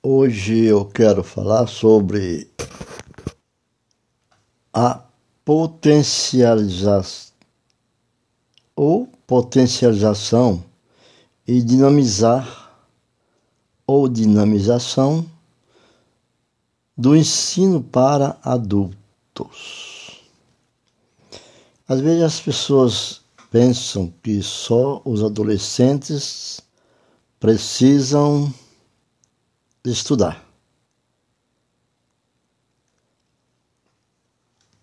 Hoje eu quero falar sobre a potencialização ou potencialização e dinamizar ou dinamização do ensino para adultos. Às vezes as pessoas pensam que só os adolescentes precisam estudar.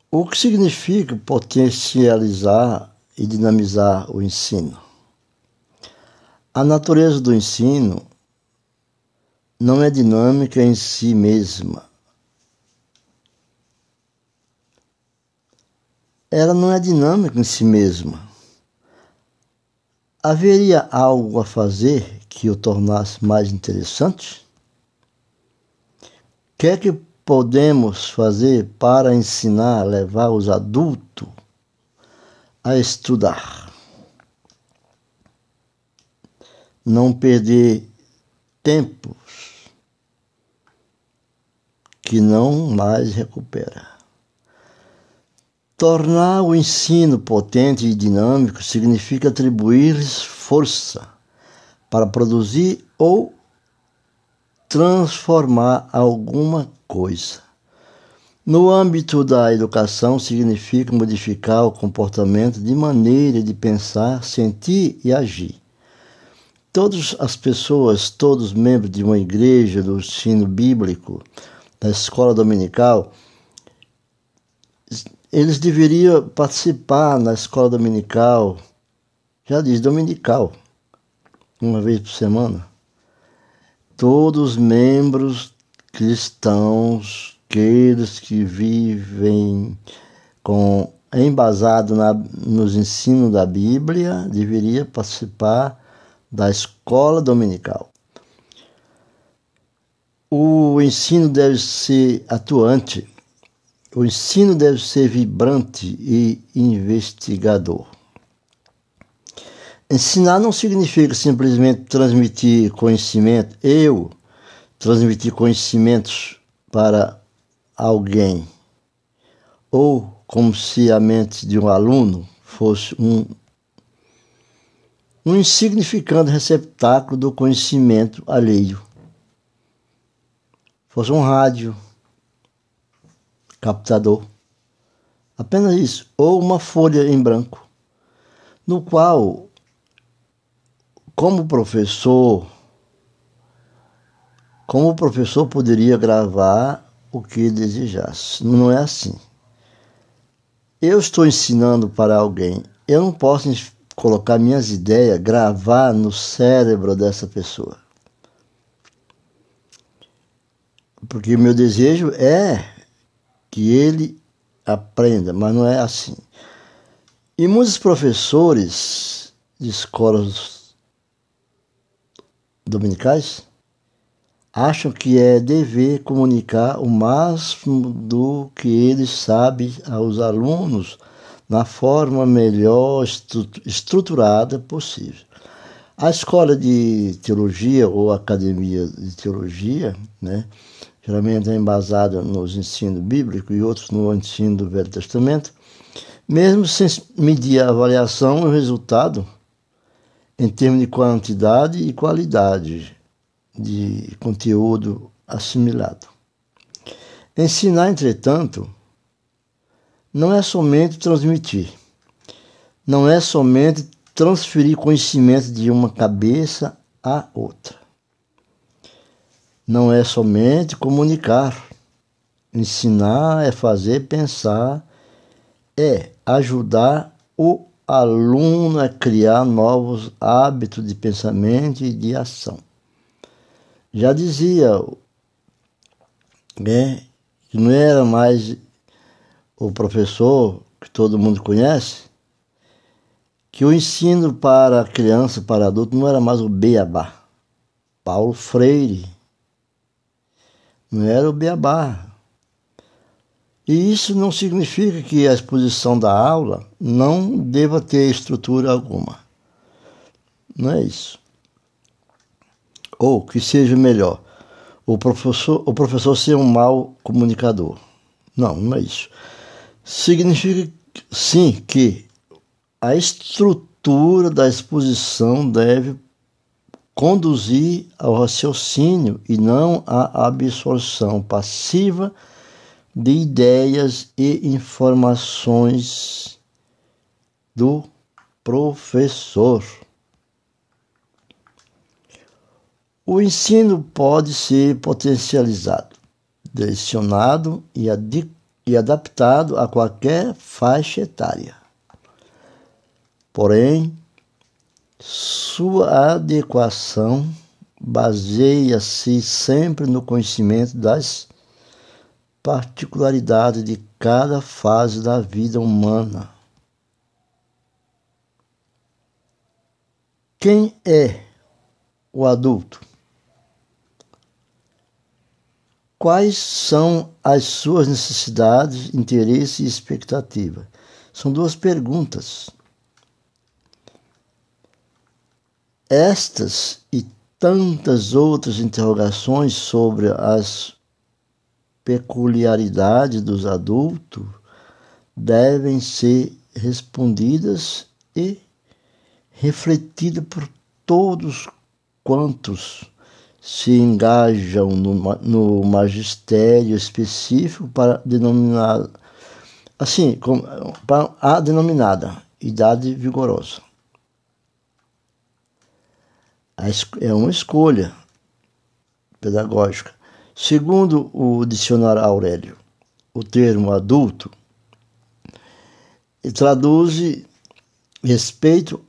O que significa potencializar e dinamizar o ensino? A natureza do ensino não é dinâmica em si mesma. Ela não é dinâmica em si mesma. Haveria algo a fazer que o tornasse mais interessante? Que é que podemos fazer para ensinar, levar os adultos a estudar? Não perder tempos que não mais recupera. Tornar o ensino potente e dinâmico significa atribuir-lhes força para produzir ou transformar alguma coisa. No âmbito da educação, significa modificar o comportamento de maneira de pensar, sentir e agir. Todas as pessoas, todos membros de uma igreja, do ensino bíblico, da escola dominical, eles deveriam participar na escola dominical, já diz dominical, uma vez por semana todos os membros cristãos, aqueles que vivem com embasado na, nos ensinos da Bíblia, deveria participar da escola dominical. O ensino deve ser atuante, o ensino deve ser vibrante e investigador. Ensinar não significa simplesmente transmitir conhecimento, eu transmitir conhecimentos para alguém, ou como se a mente de um aluno fosse um, um insignificante receptáculo do conhecimento alheio. Fosse um rádio, captador, apenas isso, ou uma folha em branco, no qual como professor, como o professor poderia gravar o que desejasse. Não é assim. Eu estou ensinando para alguém. Eu não posso colocar minhas ideias, gravar no cérebro dessa pessoa. Porque o meu desejo é que ele aprenda, mas não é assim. E muitos professores de escolas dominicais acham que é dever comunicar o máximo do que eles sabem aos alunos na forma melhor estruturada possível. A escola de teologia ou academia de teologia, né, geralmente é embasada nos ensinos bíblicos e outros no ensino do Velho Testamento, mesmo sem medir a avaliação e o resultado, em termos de quantidade e qualidade de conteúdo assimilado. Ensinar, entretanto, não é somente transmitir, não é somente transferir conhecimento de uma cabeça a outra. Não é somente comunicar. Ensinar é fazer pensar, é ajudar o aluno a criar novos hábitos de pensamento e de ação. Já dizia né, que não era mais o professor que todo mundo conhece, que o ensino para criança, para adulto, não era mais o beabá. Paulo Freire. Não era o beabá. E isso não significa que a exposição da aula não deva ter estrutura alguma. Não é isso. Ou que seja melhor. o professor, o professor ser um mau comunicador. Não, não é isso. Significa sim que a estrutura da exposição deve conduzir ao raciocínio e não à absorção passiva de ideias e informações do professor. O ensino pode ser potencializado, direcionado e, e adaptado a qualquer faixa etária. Porém, sua adequação baseia-se sempre no conhecimento das particularidades de cada fase da vida humana. Quem é o adulto? Quais são as suas necessidades, interesses e expectativas? São duas perguntas. Estas e tantas outras interrogações sobre as peculiaridades dos adultos devem ser respondidas e refletidas por todos quantos se engajam no, no magistério específico para denominar assim, para a denominada idade vigorosa. É uma escolha pedagógica. Segundo o dicionário Aurélio, o termo adulto traduz respeito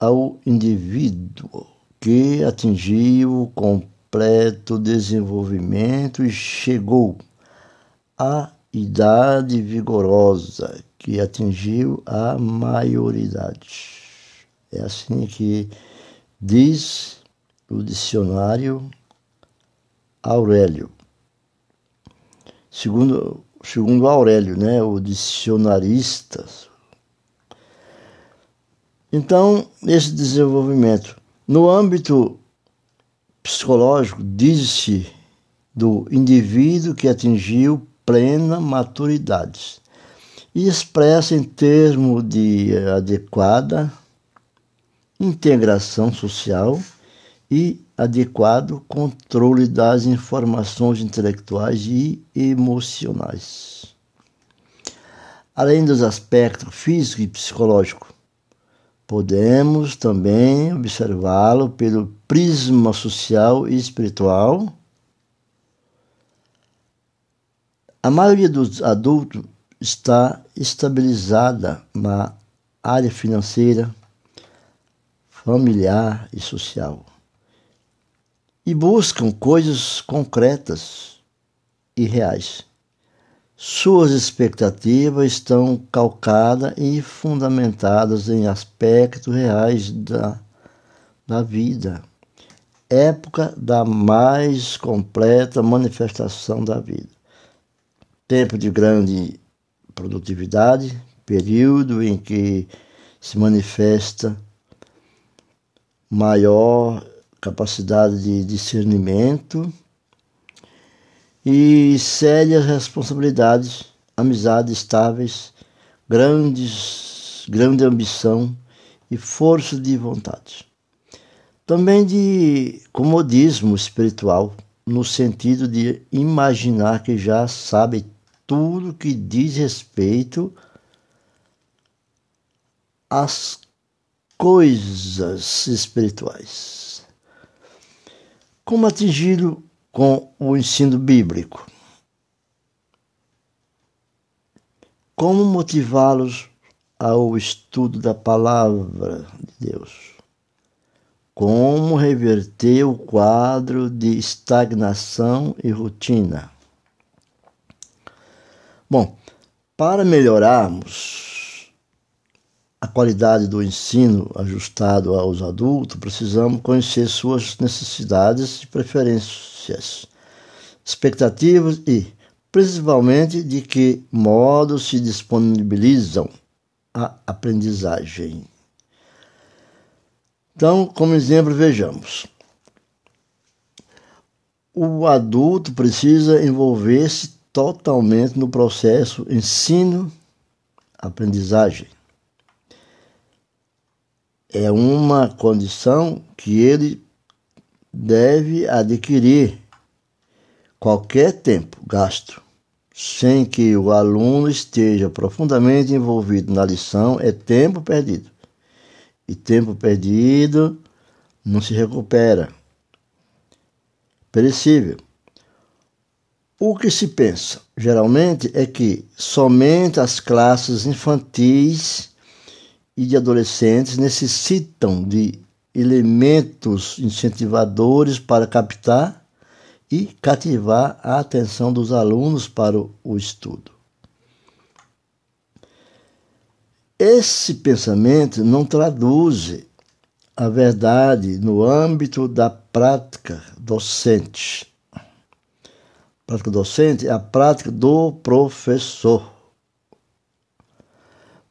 ao indivíduo que atingiu com completo desenvolvimento e chegou à idade vigorosa, que atingiu a maioridade. É assim que diz o dicionário Aurélio. Segundo, segundo Aurélio, né, o dicionarista. Então, esse desenvolvimento no âmbito psicológico diz-se do indivíduo que atingiu plena maturidade e expressa em termos de adequada integração social e adequado controle das informações intelectuais e emocionais. Além dos aspectos físico e psicológico, Podemos também observá-lo pelo prisma social e espiritual. A maioria dos adultos está estabilizada na área financeira, familiar e social e buscam coisas concretas e reais. Suas expectativas estão calcadas e fundamentadas em aspectos reais da, da vida, época da mais completa manifestação da vida. Tempo de grande produtividade, período em que se manifesta maior capacidade de discernimento e sérias responsabilidades, amizades estáveis, grandes, grande ambição e força de vontade. Também de comodismo espiritual, no sentido de imaginar que já sabe tudo que diz respeito às coisas espirituais. Como atingi-lo com o ensino bíblico. Como motivá-los ao estudo da palavra de Deus? Como reverter o quadro de estagnação e rotina? Bom, para melhorarmos a qualidade do ensino ajustado aos adultos, precisamos conhecer suas necessidades e preferências expectativas e, principalmente, de que modo se disponibilizam a aprendizagem. Então, como exemplo, vejamos. o adulto precisa envolver-se totalmente no processo ensino-aprendizagem. É uma condição que ele deve adquirir qualquer tempo gasto sem que o aluno esteja profundamente envolvido na lição é tempo perdido. E tempo perdido não se recupera. Perecível. O que se pensa, geralmente, é que somente as classes infantis e de adolescentes necessitam de elementos incentivadores para captar e cativar a atenção dos alunos para o estudo. Esse pensamento não traduz a verdade no âmbito da prática docente. A prática docente é a prática do professor.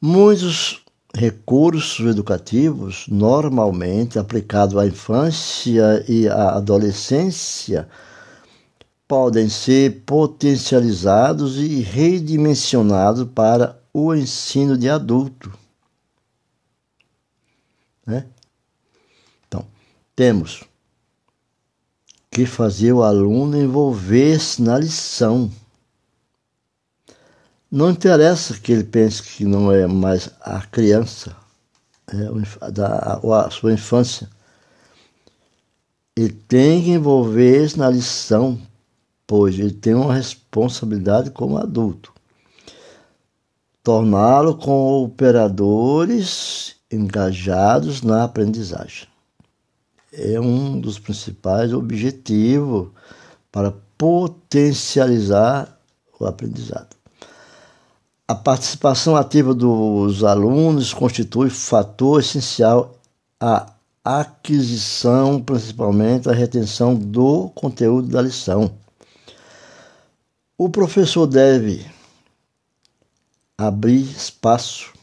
Muitos recursos educativos, normalmente aplicados à infância e à adolescência, podem ser potencializados e redimensionados para o ensino de adulto. Né? Então, temos que fazer o aluno envolver-se na lição. Não interessa que ele pense que não é mais a criança, é da, a sua infância. Ele tem que envolver-se na lição, pois ele tem uma responsabilidade como adulto. Torná-lo cooperadores engajados na aprendizagem. É um dos principais objetivos para potencializar o aprendizado. A participação ativa dos alunos constitui fator essencial à aquisição, principalmente a retenção do conteúdo da lição. O professor deve abrir espaço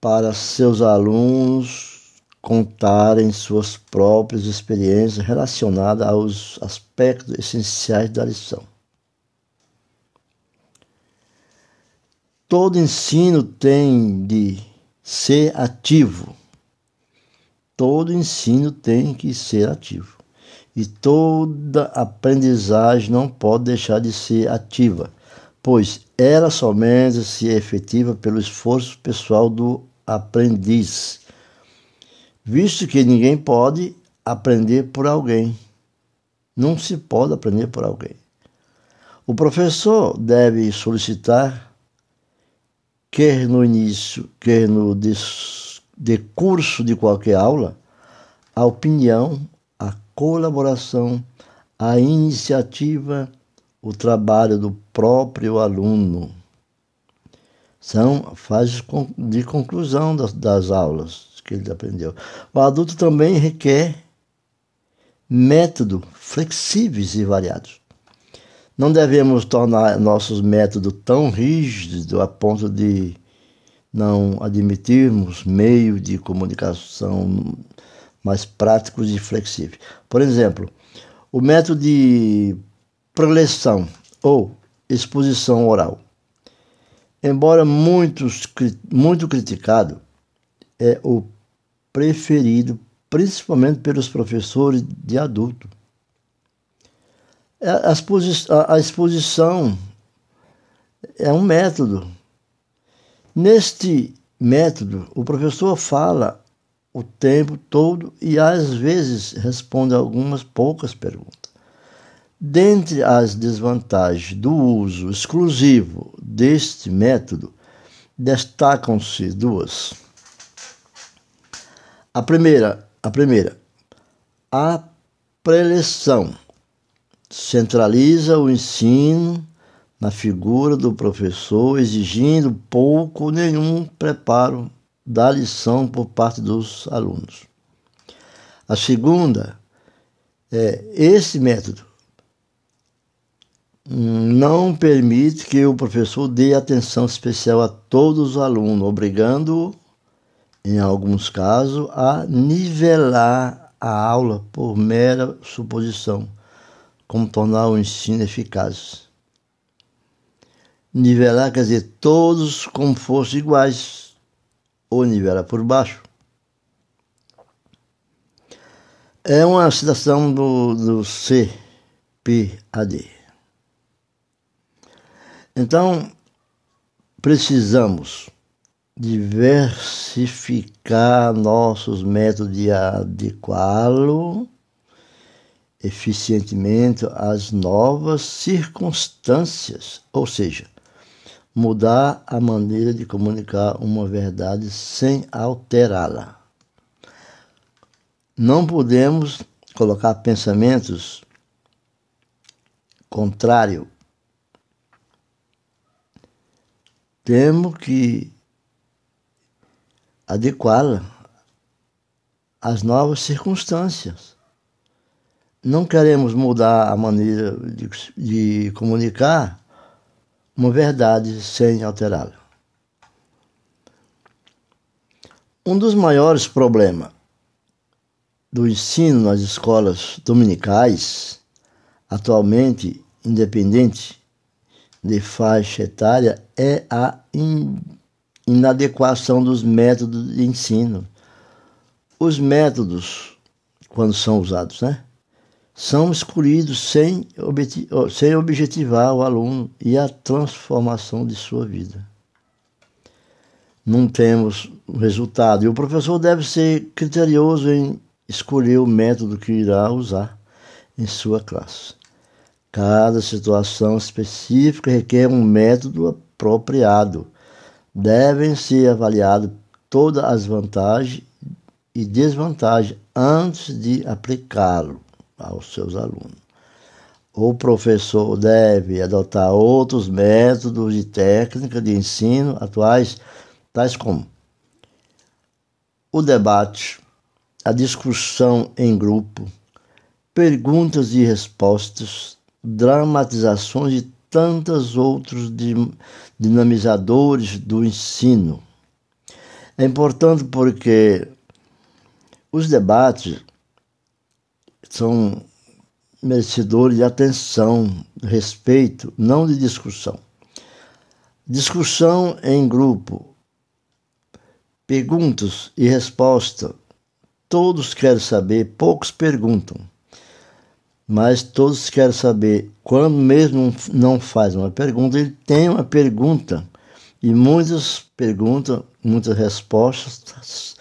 para seus alunos contarem suas próprias experiências relacionadas aos aspectos essenciais da lição. Todo ensino tem de ser ativo. Todo ensino tem que ser ativo. E toda aprendizagem não pode deixar de ser ativa, pois ela somente se é efetiva pelo esforço pessoal do aprendiz, visto que ninguém pode aprender por alguém. Não se pode aprender por alguém. O professor deve solicitar, quer no início, quer no decurso de qualquer aula, a opinião colaboração, a iniciativa, o trabalho do próprio aluno. São fases de conclusão das, das aulas que ele aprendeu. O adulto também requer métodos flexíveis e variados. Não devemos tornar nossos métodos tão rígidos a ponto de não admitirmos meio de comunicação mais práticos e flexíveis. Por exemplo, o método de preleção ou exposição oral. Embora muitos, muito criticado, é o preferido principalmente pelos professores de adulto. É, a exposição é um método. Neste método, o professor fala o tempo todo e às vezes responde algumas poucas perguntas. Dentre as desvantagens do uso exclusivo deste método, destacam-se duas. A primeira, a primeira, a preleção centraliza o ensino na figura do professor, exigindo pouco ou nenhum preparo da lição por parte dos alunos. A segunda é esse método não permite que o professor dê atenção especial a todos os alunos, obrigando, em alguns casos, a nivelar a aula por mera suposição, como tornar o ensino eficaz. Nivelar quer dizer todos como fossem iguais, ou nivelar por baixo. É uma citação do, do CPAD. Então, precisamos diversificar nossos métodos de adequá-lo eficientemente às novas circunstâncias, ou seja, mudar a maneira de comunicar uma verdade sem alterá-la. Não podemos colocar pensamentos contrários. Temos que adequá-la às novas circunstâncias. Não queremos mudar a maneira de, de comunicar uma verdade sem alterá-la. Um dos maiores problemas do ensino nas escolas dominicais, atualmente independente de faixa etária, é a inadequação dos métodos de ensino. Os métodos, quando são usados, né? São escolhidos sem, sem objetivar o aluno e a transformação de sua vida. Não temos resultado. E o professor deve ser criterioso em escolher o método que irá usar em sua classe. Cada situação específica requer um método apropriado. Devem ser avaliadas todas as vantagens e desvantagens antes de aplicá-lo aos seus alunos. O professor deve adotar outros métodos e técnicas de ensino atuais, tais como o debate, a discussão em grupo, perguntas e respostas, dramatizações e tantos outros dinamizadores do ensino. É importante porque os debates são merecedores de atenção, respeito, não de discussão. Discussão em grupo, perguntas e respostas. Todos querem saber, poucos perguntam, mas todos querem saber. Quando mesmo não faz uma pergunta, ele tem uma pergunta e muitas perguntas, muitas respostas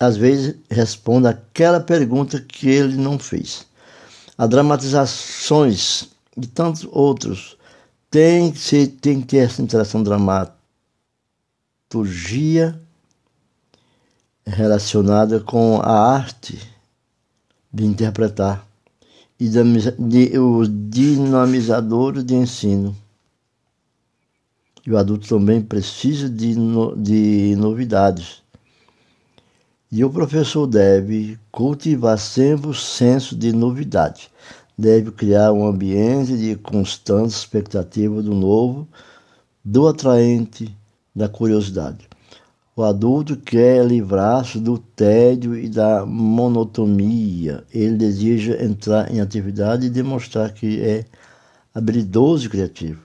às vezes responde aquela pergunta que ele não fez. As dramatizações e tantos outros tem que, tem que ter essa interação dramaturgia relacionada com a arte de interpretar e de, os dinamizadores de ensino. E o adulto também precisa de, de novidades e o professor deve cultivar sempre o senso de novidade. Deve criar um ambiente de constante expectativa do novo, do atraente, da curiosidade. O adulto quer livrar-se do tédio e da monotonia. Ele deseja entrar em atividade e demonstrar que é habilidoso e criativo.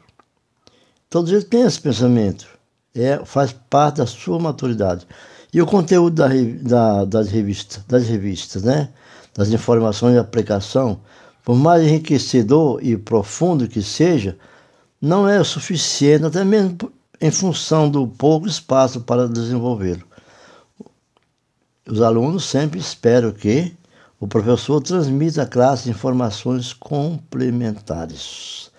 Todos eles têm esse pensamento. É, faz parte da sua maturidade. E o conteúdo da, da, das, revistas, das revistas, né? das informações de aplicação, por mais enriquecedor e profundo que seja, não é o suficiente, até mesmo em função do pouco espaço para desenvolvê-lo. Os alunos sempre esperam que o professor transmita à classe informações complementares.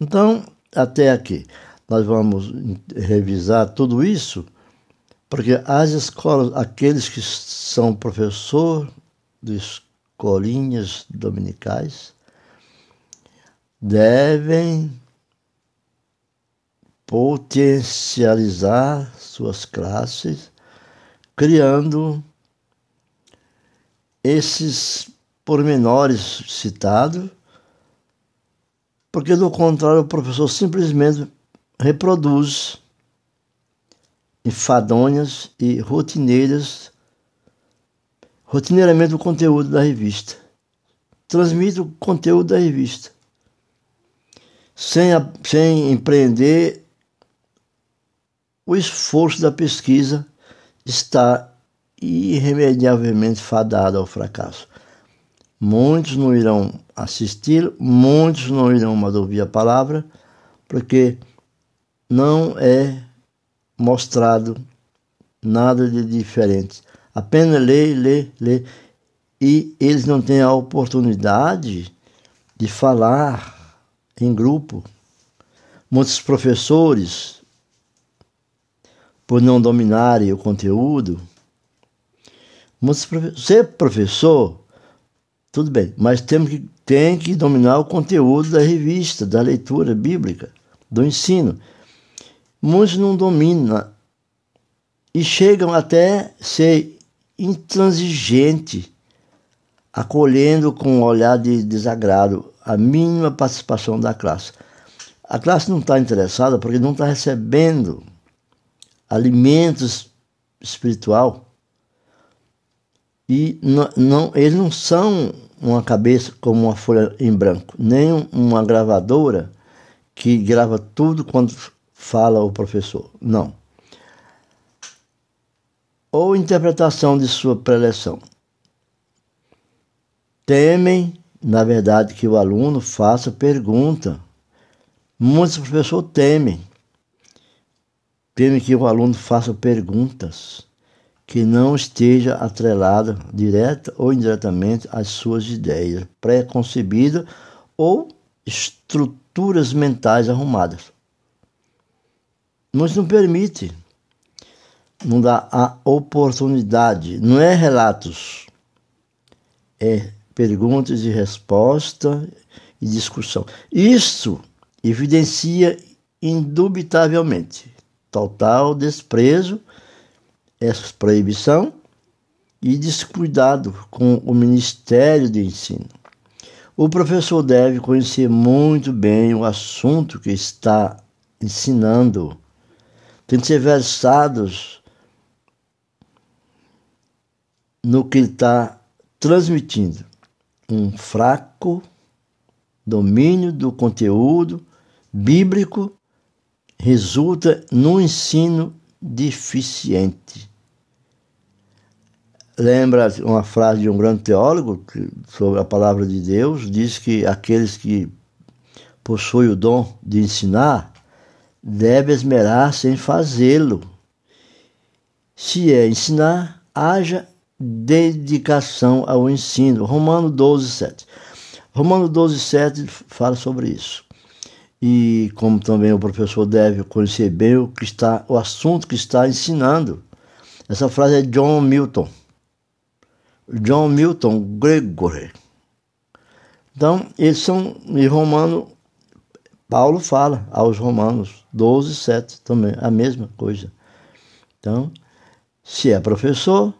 Então, até aqui, nós vamos revisar tudo isso porque as escolas, aqueles que são professor de escolinhas dominicais, devem potencializar suas classes, criando esses pormenores citados, porque do contrário o professor simplesmente reproduz enfadonhas e rotineiras rotineiramente o conteúdo da revista. Transmite o conteúdo da revista. Sem, sem empreender o esforço da pesquisa está irremediavelmente fadado ao fracasso. Muitos não irão assistir, muitos não irão ouvir a palavra, porque não é mostrado nada de diferente. Apenas lê, lê, lê. E eles não têm a oportunidade de falar em grupo. Muitos professores, por não dominarem o conteúdo, muitos ser professor, tudo bem, mas temos que, tem que dominar o conteúdo da revista, da leitura bíblica, do ensino. Muitos não dominam e chegam até ser intransigente, acolhendo com um olhar de desagrado a mínima participação da classe. A classe não está interessada porque não está recebendo alimentos espiritual e não, não, eles não são uma cabeça como uma folha em branco, nem uma gravadora que grava tudo quando fala o professor. Não ou interpretação de sua preleção. Temem, na verdade, que o aluno faça pergunta. Muitos professores temem. Temem que o aluno faça perguntas que não esteja atrelada direta ou indiretamente às suas ideias pré-concebidas ou estruturas mentais arrumadas. Mas não permite não dá a oportunidade, não é relatos, é perguntas e resposta e discussão. Isso evidencia indubitavelmente total desprezo, essa proibição e descuidado com o Ministério de Ensino. O professor deve conhecer muito bem o assunto que está ensinando, tem que ser versados no que ele está transmitindo. Um fraco domínio do conteúdo bíblico resulta num ensino deficiente. Lembra uma frase de um grande teólogo sobre a palavra de Deus? Diz que aqueles que possuem o dom de ensinar devem esmerar-se em fazê-lo. Se é ensinar, haja dedicação ao ensino. Romano 12, 7. Romano 12, 7 fala sobre isso. E como também o professor deve conhecer bem o que está, o assunto que está ensinando. Essa frase é John Milton. John Milton Gregory. Então, eles são em Romano, Paulo fala aos Romanos 12, 7 também, a mesma coisa. Então, se é professor,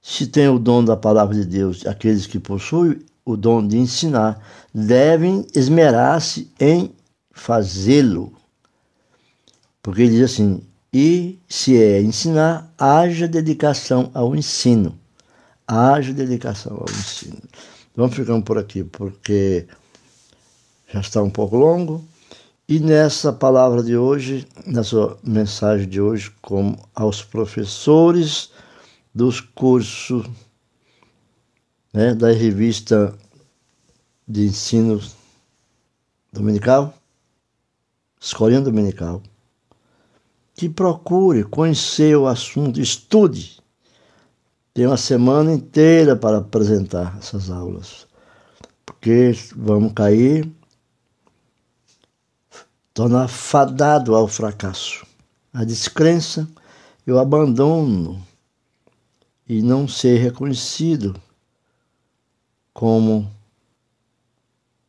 se tem o dom da palavra de Deus, aqueles que possuem o dom de ensinar, devem esmerar-se em fazê-lo. Porque ele diz assim: e se é ensinar, haja dedicação ao ensino. Haja dedicação ao ensino. Vamos ficando por aqui, porque já está um pouco longo. E nessa palavra de hoje, nessa mensagem de hoje, como aos professores dos cursos né, da revista de ensino dominical, Escolinha Dominical, que procure conhecer o assunto, estude. Tem uma semana inteira para apresentar essas aulas, porque vamos cair, tornar fadado ao fracasso, a descrença e o abandono e não ser reconhecido como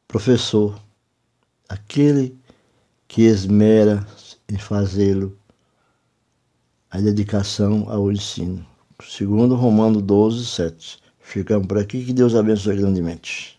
professor, aquele que esmera em fazê-lo a dedicação ao ensino. Segundo Romano 12, 7. Ficamos por aqui, que Deus abençoe grandemente.